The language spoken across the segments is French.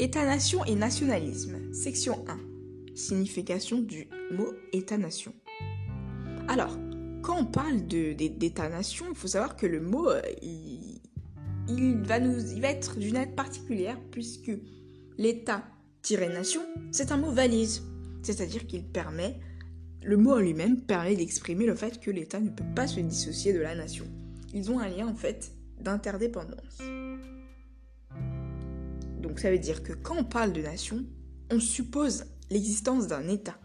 État-nation et nationalisme. Section 1. Signification du mot État-nation. Alors, quand on parle d'État-nation, il faut savoir que le mot, euh, il, va nous, il va être d'une aide particulière puisque l'État-nation, c'est un mot valise. C'est-à-dire qu'il permet, le mot en lui-même permet d'exprimer le fait que l'État ne peut pas se dissocier de la nation. Ils ont un lien en fait d'interdépendance. Donc ça veut dire que quand on parle de nation, on suppose l'existence d'un État.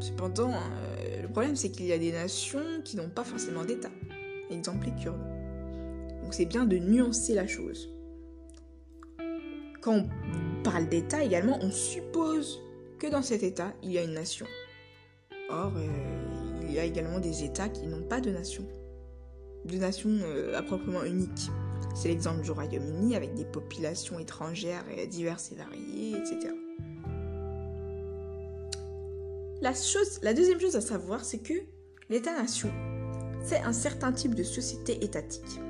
Cependant, euh, le problème c'est qu'il y a des nations qui n'ont pas forcément d'État. Exemple les Kurdes. Donc c'est bien de nuancer la chose. Quand on parle d'État également, on suppose que dans cet État, il y a une nation. Or, euh, il y a également des États qui n'ont pas de nation. De nation euh, à proprement unique. C'est l'exemple du Royaume-Uni avec des populations étrangères diverses et variées, etc. La, deuxième chose à savoir, c'est que l'État-nation, c'est un certain type de société étatique.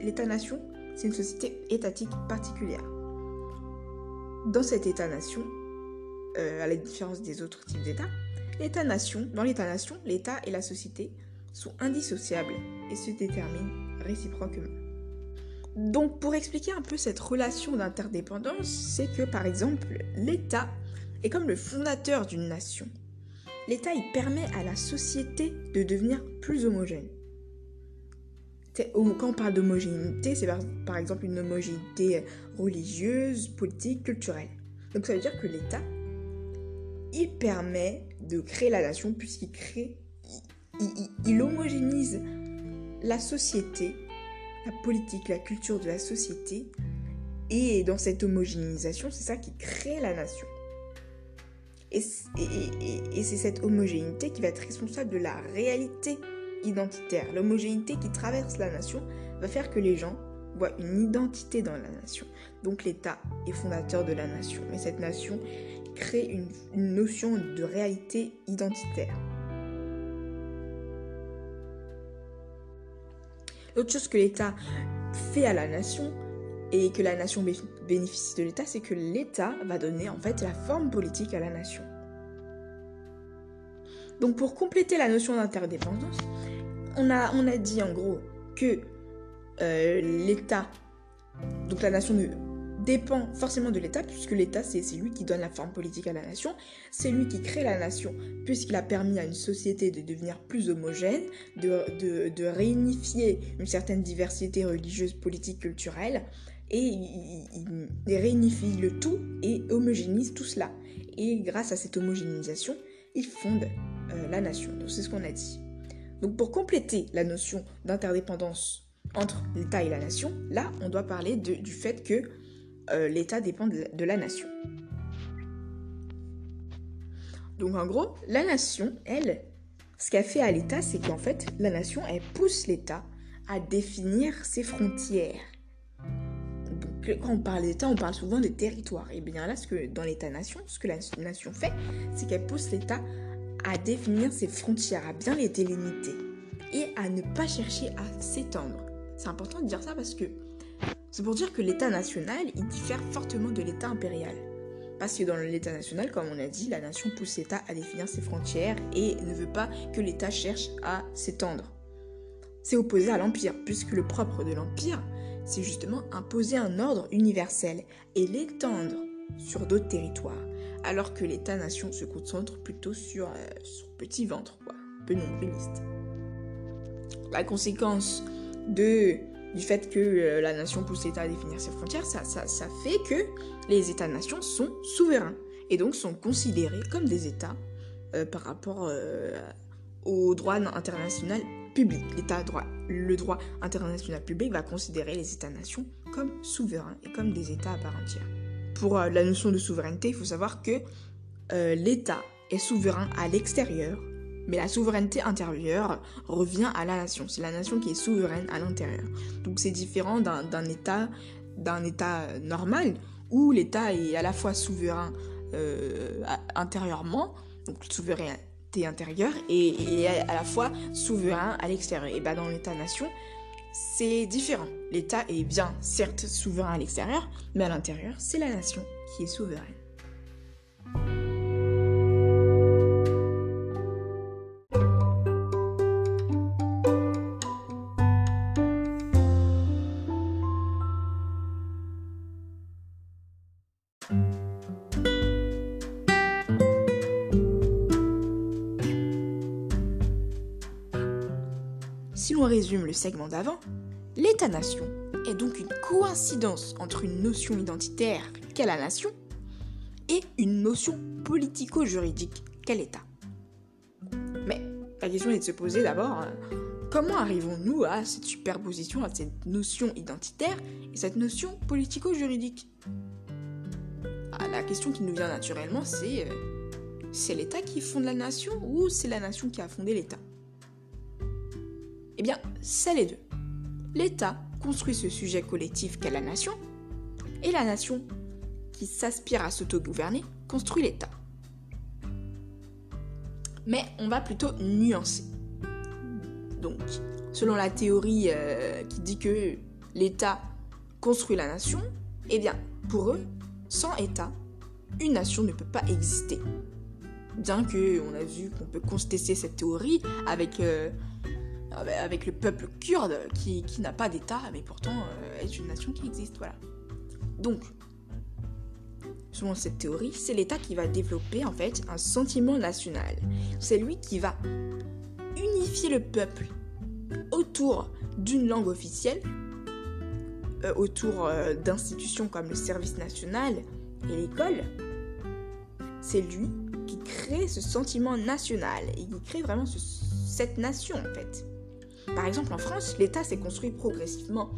L'État-nation, c'est une société étatique particulière. Dans cet État-nation, euh, à la différence des autres types d'États, dans l'État-nation, l'État et la société sont indissociables et se déterminent réciproquement. Donc pour expliquer un peu cette relation d'interdépendance, c'est que par exemple, l'État est comme le fondateur d'une nation l'État il permet à la société de devenir plus homogène. Quand on parle d'homogénéité, c'est par, exemple une homogénéité religieuse, politique, culturelle. Donc ça veut dire que l'État, il permet de créer la nation puisqu'il crée, il homogénise la société, la politique, la culture de la société. Et dans cette homogénéisation, c'est ça qui crée la nation. Et, c'est cette homogénéité qui va être responsable de la réalité identitaire. L'homogénéité qui traverse la nation va faire que les gens voient une identité dans la nation. Donc l'État est fondateur de la nation. Mais cette nation crée une, notion de réalité identitaire. L'autre chose que l'État fait à la nation, et que la nation bénéficie de l'État, c'est que l'État va donner en fait la forme politique à la nation. Donc pour compléter la notion d'interdépendance, on a, on a dit en gros que euh, l'État, donc la nation dépend forcément de l'État, puisque l'État, c'est lui qui donne la forme politique à la nation, c'est lui qui crée la nation, puisqu'il a permis à une société de devenir plus homogène, de, réunifier une certaine diversité religieuse, politique, culturelle, et il, réunifie le tout et homogénise tout cela. Et grâce à cette homogénéisation, il fonde euh, la nation. Donc c'est ce qu'on a dit. Donc pour compléter la notion d'interdépendance entre l'État et la nation, là on doit parler du fait que euh, l'État dépend de la, nation. Donc en gros, la nation, elle, ce qu'elle fait à l'État, c'est qu'en fait, la nation, elle pousse l'État à définir ses frontières quand on parle d'État, on parle souvent de territoire. Et bien là, ce que dans l'État-nation, ce que la nation fait, c'est qu'elle pousse l'État à définir ses frontières, à bien les délimiter et à ne pas chercher à s'étendre. C'est important de dire ça parce que c'est pour dire que l'État national, il diffère fortement de l'État impérial. Parce que dans l'État national, comme on a dit, la nation pousse l'État à définir ses frontières et ne veut pas que l'État cherche à s'étendre. C'est opposé à l'Empire, puisque le propre de l'Empire, c'est justement imposer un ordre universel et l'étendre sur d'autres territoires, alors que l'État-nation se concentre plutôt sur euh, son petit ventre, quoi, un peu nombriliste. La conséquence de, du fait que euh, la nation pousse l'État à définir ses frontières, ça, fait que les États-nations sont souverains et donc sont considérés comme des États euh, par rapport au droit international public. L'État droit, le droit international public va considérer les États-nations comme souverains et comme des États à part entière. Pour euh, la notion de souveraineté, il faut savoir que euh, l'État est souverain à l'extérieur, mais la souveraineté intérieure revient à la nation. C'est la nation qui est souveraine à l'intérieur. Donc c'est différent d'un État, d'un État normal où l'État est à la fois souverain euh, intérieurement, donc souverain intérieure et, à la fois souverain à l'extérieur. Et bah dans l'État-nation, c'est différent. L'État est bien certes souverain à l'extérieur, mais à l'intérieur, c'est la nation qui est souveraine. Si l'on résume le segment d'avant, l'État-nation est donc une coïncidence entre une notion identitaire qu'est la nation et une notion politico-juridique qu'est l'État. Mais la question est de se poser d'abord euh, comment arrivons-nous à cette superposition, à cette notion identitaire et cette notion politico-juridique? Ah, La question qui nous vient naturellement, c'est euh, c'est l'État qui fonde la nation ou c'est la nation qui a fondé l'État? Eh bien, c'est les deux. L'État construit ce sujet collectif qu'est la nation, et la nation, qui s'aspire à s'autogouverner, construit l'État. Mais on va plutôt nuancer. Donc, selon la théorie euh, qui dit que l'État construit la nation, eh bien, pour eux, sans État, une nation ne peut pas exister. Bien que on a vu qu'on peut contester cette théorie avec euh, avec le peuple kurde qui, n'a pas d'État, mais pourtant euh, est une nation qui existe. Voilà. Donc, selon cette théorie, c'est l'État qui va développer en fait un sentiment national. C'est lui qui va unifier le peuple autour d'une langue officielle, euh, autour euh, d'institutions comme le service national et l'école. C'est lui qui crée ce sentiment national et qui crée vraiment cette nation en fait. Par exemple, en France, l'État s'est construit progressivement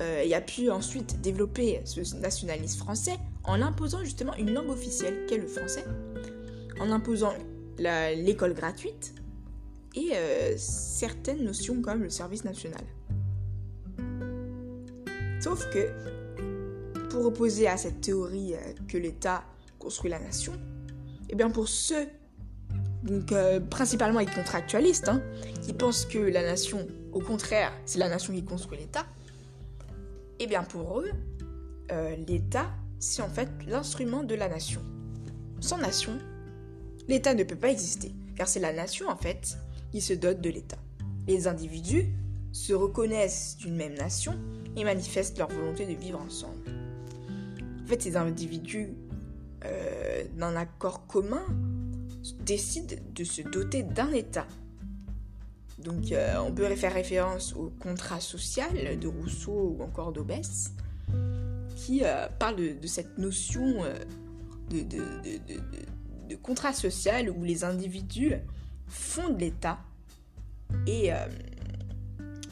euh, et a pu ensuite développer ce nationalisme français en imposant justement une langue officielle qu'est le français, en imposant l'école gratuite et euh, certaines notions comme le service national. Sauf que, pour opposer à cette théorie euh, que l'État construit la nation, et eh bien pour ceux donc euh, principalement les contractualistes, hein, qui pensent que la nation, au contraire, c'est la nation qui construit l'État, eh bien pour eux, euh, l'État, c'est en fait l'instrument de la nation. Sans nation, l'État ne peut pas exister, car c'est la nation en fait qui se dote de l'État. Les individus se reconnaissent d'une même nation et manifestent leur volonté de vivre ensemble. En fait, ces individus, euh, d'un accord commun, décide de se doter d'un État. Donc euh, on peut faire référence au contrat social de Rousseau ou encore d'Aubès, qui euh, parle de, cette notion euh, de, de, contrat social où les individus fondent l'État et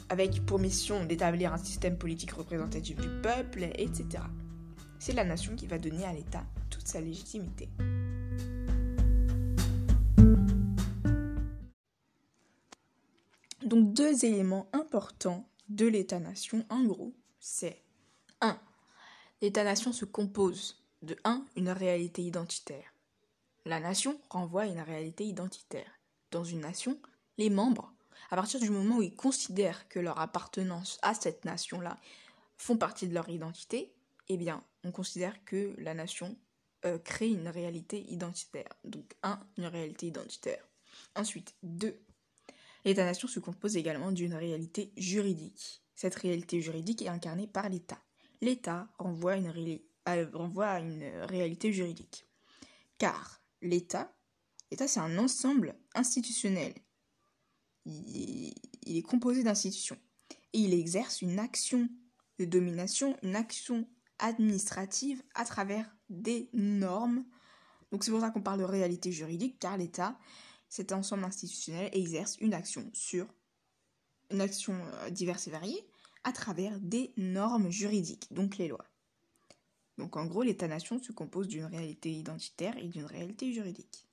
avec pour mission d'établir un système politique représentatif du peuple, etc. C'est la nation qui va donner à l'État toute sa légitimité. Deux éléments importants de l'État-nation, en gros, c'est 1. L'État-nation se compose de 1. Une réalité identitaire. La nation renvoie à une réalité identitaire. Dans une nation, les membres, à partir du moment où ils considèrent que leur appartenance à cette nation-là font partie de leur identité, eh bien, on considère que la nation euh, crée une réalité identitaire. Donc, 1. Une réalité identitaire. Ensuite, 2. L'État-nation se compose également d'une réalité juridique. Cette réalité juridique est incarnée par l'État. L'État renvoie, à une réalité juridique. Car l'État, l'État c'est un ensemble institutionnel. Il, il est composé d'institutions. Et il exerce une action de domination, une action administrative à travers des normes. Donc c'est pour ça qu'on parle de réalité juridique, car l'État cet ensemble institutionnel exerce une action sur une action euh, diverse et variée à travers des normes juridiques, donc les lois. Donc en gros, l'État-nation se compose d'une réalité identitaire et d'une réalité juridique.